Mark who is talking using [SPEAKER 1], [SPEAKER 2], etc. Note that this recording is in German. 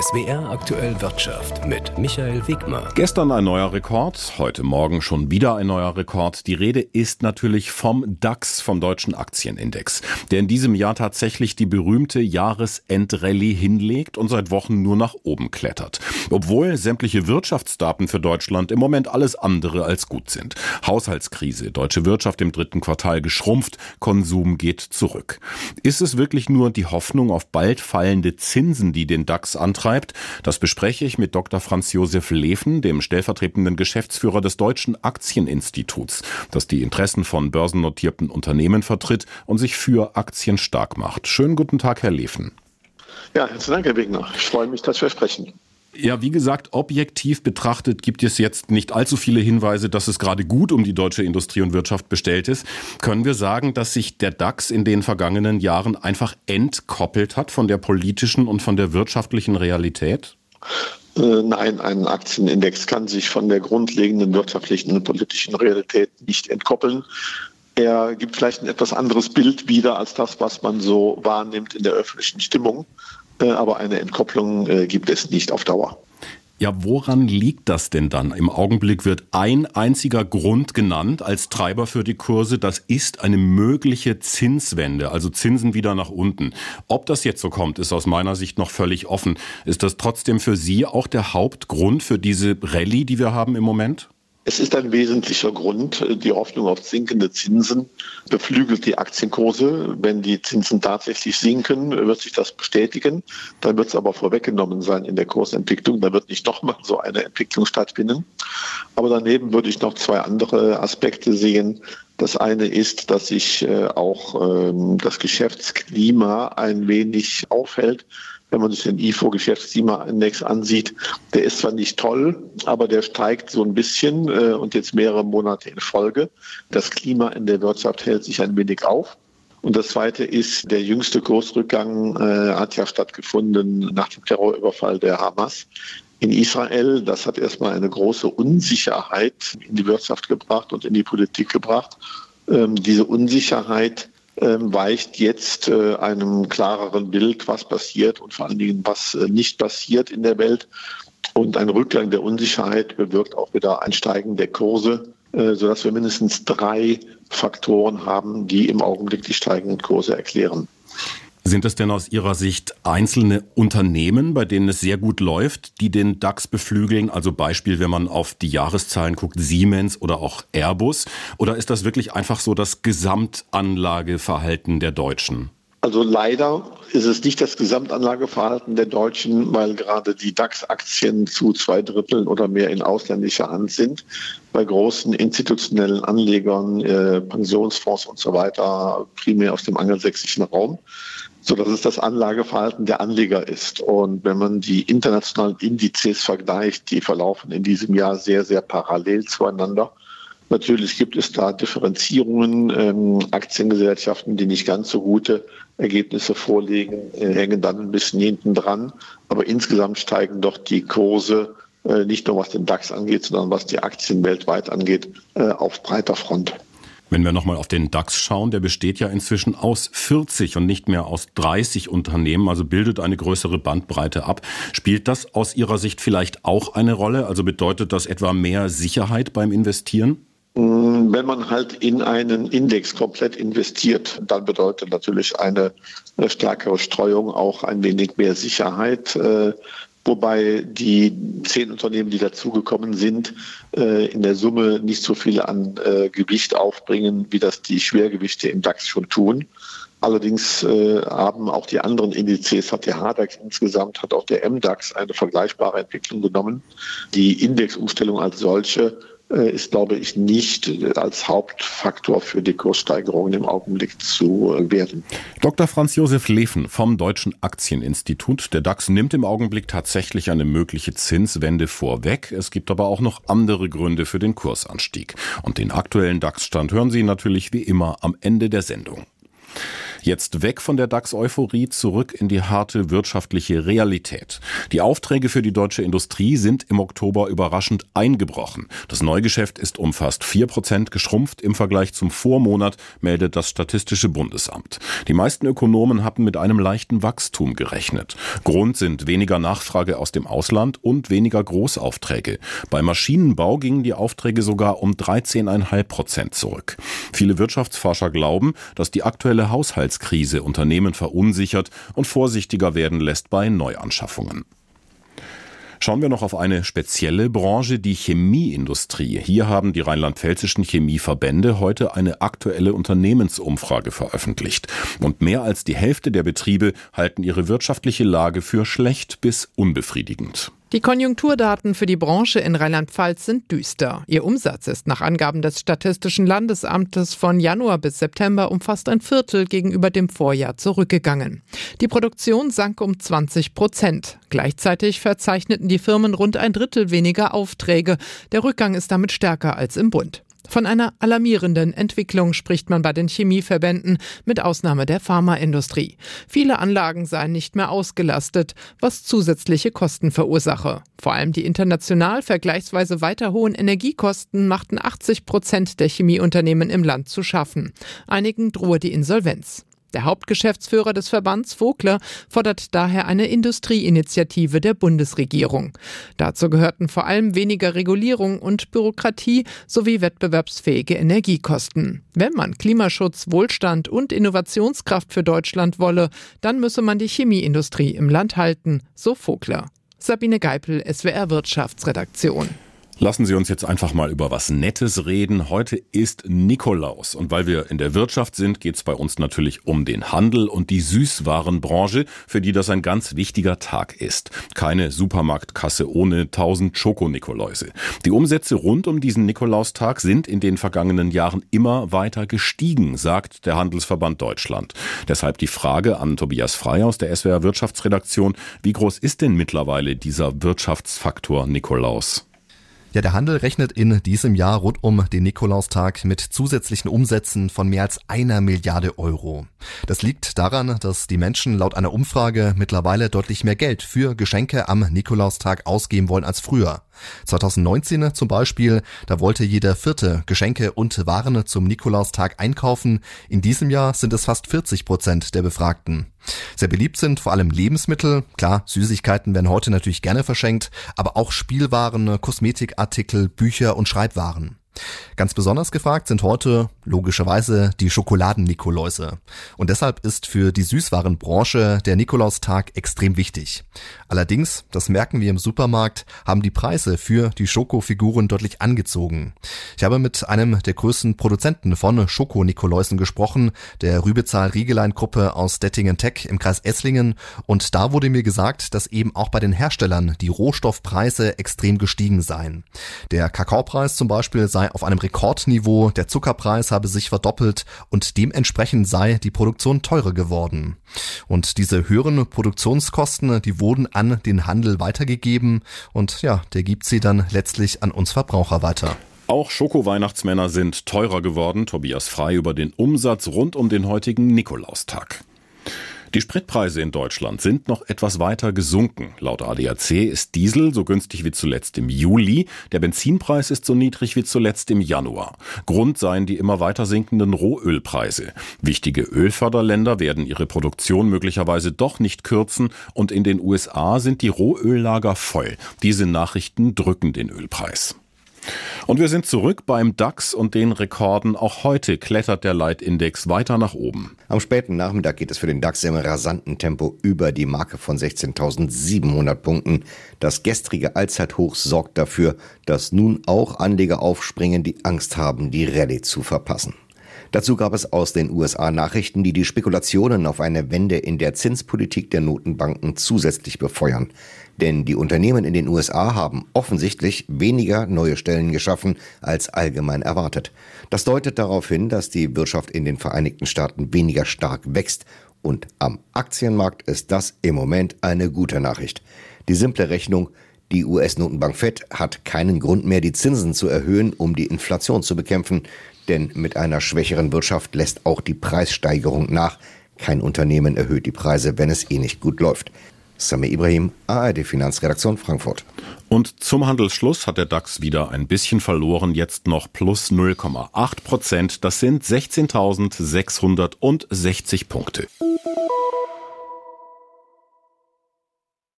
[SPEAKER 1] SWR aktuell Wirtschaft mit Michael Wegmer.
[SPEAKER 2] Gestern ein neuer Rekord, heute Morgen schon wieder ein neuer Rekord. Die Rede ist natürlich vom DAX, vom deutschen Aktienindex, der in diesem Jahr tatsächlich die berühmte Jahresendrallye hinlegt und seit Wochen nur nach oben klettert. Obwohl sämtliche Wirtschaftsdaten für Deutschland im Moment alles andere als gut sind. Haushaltskrise, deutsche Wirtschaft im dritten Quartal geschrumpft, Konsum geht zurück. Ist es wirklich nur die Hoffnung auf bald fallende Zinsen, die den DAX antreibt? Treibt. Das bespreche ich mit Dr. Franz Josef Leven, dem stellvertretenden Geschäftsführer des Deutschen Aktieninstituts, das die Interessen von börsennotierten Unternehmen vertritt und sich für Aktien stark macht. Schönen guten Tag, Herr Leven.
[SPEAKER 3] Ja, herzlichen Dank, Herr Wegner. Ich freue mich, dass wir sprechen.
[SPEAKER 2] Ja, wie gesagt, objektiv betrachtet gibt es jetzt nicht allzu viele Hinweise, dass es gerade gut um die deutsche Industrie und Wirtschaft bestellt ist. Können wir sagen, dass sich der DAX in den vergangenen Jahren einfach entkoppelt hat von der politischen und von der wirtschaftlichen Realität?
[SPEAKER 3] Äh, nein, ein Aktienindex kann sich von der grundlegenden wirtschaftlichen und politischen Realität nicht entkoppeln. Er gibt vielleicht ein etwas anderes Bild wieder als das, was man so wahrnimmt in der öffentlichen Stimmung. Äh, aber eine Entkopplung äh, gibt es nicht auf Dauer.
[SPEAKER 2] Ja, woran liegt das denn dann? Im Augenblick wird ein einziger Grund genannt als Treiber für die Kurse. Das ist eine mögliche Zinswende, also Zinsen wieder nach unten. Ob das jetzt so kommt, ist aus meiner Sicht noch völlig offen. Ist das trotzdem für Sie auch der Hauptgrund für diese Rallye, die wir haben im Moment?
[SPEAKER 3] Es ist ein wesentlicher Grund. Die Hoffnung auf sinkende Zinsen beflügelt die Aktienkurse. Wenn die Zinsen tatsächlich sinken, wird sich das bestätigen. Dann wird es aber vorweggenommen sein in der Kursentwicklung. Da wird nicht nochmal so eine Entwicklung stattfinden. Aber daneben würde ich noch zwei andere Aspekte sehen. Das eine ist, dass sich äh, auch ähm, das Geschäftsklima ein wenig aufhält wenn man sich den IFO-Geschäftsklimaindex ansieht, der ist zwar nicht toll, aber der steigt so ein bisschen äh, und jetzt mehrere Monate in Folge. Das Klima in der Wirtschaft hält sich ein wenig auf. Und das Zweite ist, der jüngste Kursrückgang äh, hat ja stattgefunden nach dem Terrorüberfall der Hamas in Israel. Das hat erstmal eine große Unsicherheit in die Wirtschaft gebracht und in die Politik gebracht. Ähm, diese Unsicherheit weicht jetzt äh, einem klareren Bild, was passiert und vor allen Dingen, was äh, nicht passiert in der Welt. Und ein Rückgang der Unsicherheit bewirkt auch wieder ein Steigen der Kurse, äh, sodass wir mindestens drei Faktoren haben, die im Augenblick die steigenden Kurse erklären.
[SPEAKER 2] Sind es denn aus Ihrer Sicht einzelne Unternehmen, bei denen es sehr gut läuft, die den DAX beflügeln? Also Beispiel, wenn man auf die Jahreszahlen guckt, Siemens oder auch Airbus? Oder ist das wirklich einfach so das Gesamtanlageverhalten der Deutschen?
[SPEAKER 3] Also leider ist es nicht das Gesamtanlageverhalten der Deutschen, weil gerade die DAX-Aktien zu zwei Dritteln oder mehr in ausländischer Hand sind. Bei großen institutionellen Anlegern, äh, Pensionsfonds und so weiter, primär aus dem angelsächsischen Raum so dass es das Anlageverhalten der Anleger ist. Und wenn man die internationalen Indizes vergleicht, die verlaufen in diesem Jahr sehr, sehr parallel zueinander. Natürlich gibt es da Differenzierungen. Ähm, Aktiengesellschaften, die nicht ganz so gute Ergebnisse vorlegen, äh, hängen dann ein bisschen hinten dran. Aber insgesamt steigen doch die Kurse, äh, nicht nur was den DAX angeht, sondern was die Aktien weltweit angeht, äh, auf breiter Front.
[SPEAKER 2] Wenn wir nochmal auf den DAX schauen, der besteht ja inzwischen aus 40 und nicht mehr aus 30 Unternehmen, also bildet eine größere Bandbreite ab. Spielt das aus Ihrer Sicht vielleicht auch eine Rolle? Also bedeutet das etwa mehr Sicherheit beim Investieren?
[SPEAKER 3] Mm, wenn man halt in einen Index komplett investiert, dann bedeutet natürlich eine stärkere Streuung auch ein wenig mehr Sicherheit. Wobei die zehn Unternehmen, die dazugekommen sind, äh, in der Summe nicht so viel an äh, Gewicht aufbringen, wie das die Schwergewichte im DAX schon tun. Allerdings äh, haben auch die anderen Indizes, hat der HDAX insgesamt, hat auch der MDAX eine vergleichbare Entwicklung genommen. Die Indexumstellung als solche ist, glaube ich, nicht als Hauptfaktor für die Kurssteigerungen im Augenblick zu äh, werden.
[SPEAKER 2] Dr. Franz Josef Leven vom Deutschen Aktieninstitut. Der DAX nimmt im Augenblick tatsächlich eine mögliche Zinswende vorweg. Es gibt aber auch noch andere Gründe für den Kursanstieg. Und den aktuellen DAX-Stand hören Sie natürlich wie immer am Ende der Sendung. Jetzt weg von der DAX-Euphorie, zurück in die harte wirtschaftliche Realität. Die Aufträge für die deutsche Industrie sind im Oktober überraschend eingebrochen. Das Neugeschäft ist um fast vier Prozent geschrumpft im Vergleich zum Vormonat, meldet das Statistische Bundesamt. Die meisten Ökonomen hatten mit einem leichten Wachstum gerechnet. Grund sind weniger Nachfrage aus dem Ausland und weniger Großaufträge. Bei Maschinenbau gingen die Aufträge sogar um 13,5 Prozent zurück. Viele Wirtschaftsforscher glauben, dass die aktuelle Haushaltskrise Unternehmen verunsichert und vorsichtiger werden lässt bei Neuanschaffungen. Schauen wir noch auf eine spezielle Branche, die Chemieindustrie. Hier haben die rheinland-pfälzischen Chemieverbände heute eine aktuelle Unternehmensumfrage veröffentlicht. Und mehr als die Hälfte der Betriebe halten ihre wirtschaftliche Lage für schlecht bis unbefriedigend.
[SPEAKER 4] Die Konjunkturdaten für die Branche in Rheinland-Pfalz sind düster. Ihr Umsatz ist nach Angaben des Statistischen Landesamtes von Januar bis September um fast ein Viertel gegenüber dem Vorjahr zurückgegangen. Die Produktion sank um 20 Prozent. Gleichzeitig verzeichneten die Firmen rund ein Drittel weniger Aufträge. Der Rückgang ist damit stärker als im Bund. Von einer alarmierenden Entwicklung spricht man bei den Chemieverbänden, mit Ausnahme der Pharmaindustrie. Viele Anlagen seien nicht mehr ausgelastet, was zusätzliche Kosten verursache. Vor allem die international vergleichsweise weiter hohen Energiekosten machten 80 Prozent der Chemieunternehmen im Land zu schaffen. Einigen drohe die Insolvenz. Der Hauptgeschäftsführer des Verbands Vogler fordert daher eine Industrieinitiative der Bundesregierung. Dazu gehörten vor allem weniger Regulierung und Bürokratie sowie wettbewerbsfähige Energiekosten. Wenn man Klimaschutz, Wohlstand und Innovationskraft für Deutschland wolle, dann müsse man die Chemieindustrie im Land halten, so Vogler. Sabine Geipel, SWR Wirtschaftsredaktion.
[SPEAKER 2] Lassen Sie uns jetzt einfach mal über was Nettes reden. Heute ist Nikolaus. Und weil wir in der Wirtschaft sind, geht es bei uns natürlich um den Handel und die Süßwarenbranche, für die das ein ganz wichtiger Tag ist. Keine Supermarktkasse ohne tausend Schokonikoläuse. Die Umsätze rund um diesen Nikolaustag sind in den vergangenen Jahren immer weiter gestiegen, sagt der Handelsverband Deutschland. Deshalb die Frage an Tobias Frey aus der SWR Wirtschaftsredaktion. Wie groß ist denn mittlerweile dieser Wirtschaftsfaktor Nikolaus?
[SPEAKER 5] Ja, der Handel rechnet in diesem Jahr rund um den Nikolaustag mit zusätzlichen Umsätzen von mehr als einer Milliarde Euro. Das liegt daran, dass die Menschen laut einer Umfrage mittlerweile deutlich mehr Geld für Geschenke am Nikolaustag ausgeben wollen als früher. 2019 zum Beispiel, da wollte jeder Vierte Geschenke und Waren zum Nikolaustag einkaufen. In diesem Jahr sind es fast 40 Prozent der Befragten. Sehr beliebt sind vor allem Lebensmittel. Klar, Süßigkeiten werden heute natürlich gerne verschenkt, aber auch Spielwaren, Kosmetikartikel, Bücher und Schreibwaren. Ganz besonders gefragt sind heute logischerweise die Schokoladen-Nikoläuse. Und deshalb ist für die Süßwarenbranche der Nikolaustag extrem wichtig. Allerdings, das merken wir im Supermarkt, haben die Preise für die Schokofiguren deutlich angezogen. Ich habe mit einem der größten Produzenten von Schoko-Nikoläusen gesprochen, der Rübezahl-Riegelein-Gruppe aus Dettingen-Tech im Kreis Esslingen. Und da wurde mir gesagt, dass eben auch bei den Herstellern die Rohstoffpreise extrem gestiegen seien. Der Kakaopreis zum Beispiel sei sei auf einem Rekordniveau, der Zuckerpreis habe sich verdoppelt und dementsprechend sei die Produktion teurer geworden. Und diese höheren Produktionskosten, die wurden an den Handel weitergegeben und ja, der gibt sie dann letztlich an uns Verbraucher weiter.
[SPEAKER 2] Auch Schoko-Weihnachtsmänner sind teurer geworden. Tobias Frei über den Umsatz rund um den heutigen Nikolaustag. Die Spritpreise in Deutschland sind noch etwas weiter gesunken. Laut ADAC ist Diesel so günstig wie zuletzt im Juli. Der Benzinpreis ist so niedrig wie zuletzt im Januar. Grund seien die immer weiter sinkenden Rohölpreise. Wichtige Ölförderländer werden ihre Produktion möglicherweise doch nicht kürzen und in den USA sind die Rohöllager voll. Diese Nachrichten drücken den Ölpreis. Und wir sind zurück beim DAX und den Rekorden. Auch heute klettert der Leitindex weiter nach oben.
[SPEAKER 6] Am späten Nachmittag geht es für den DAX im rasanten Tempo über die Marke von 16.700 Punkten. Das gestrige Allzeithoch sorgt dafür, dass nun auch Anleger aufspringen, die Angst haben, die Rallye zu verpassen. Dazu gab es aus den USA Nachrichten, die die Spekulationen auf eine Wende in der Zinspolitik der Notenbanken zusätzlich befeuern. Denn die Unternehmen in den USA haben offensichtlich weniger neue Stellen geschaffen als allgemein erwartet. Das deutet darauf hin, dass die Wirtschaft in den Vereinigten Staaten weniger stark wächst. Und am Aktienmarkt ist das im Moment eine gute Nachricht. Die simple Rechnung, die US-Notenbank Fed hat keinen Grund mehr, die Zinsen zu erhöhen, um die Inflation zu bekämpfen, denn mit einer schwächeren Wirtschaft lässt auch die Preissteigerung nach, Kein Unternehmen erhöht die Preise, wenn es eh nicht gut läuft. Sami Ibrahim, ARD Finanzredaktion Frankfurt.
[SPEAKER 2] Und zum Handelsschluss hat der DAX wieder ein bisschen verloren, jetzt noch plus 0,8 Prozent. Das sind 16.660 Punkte.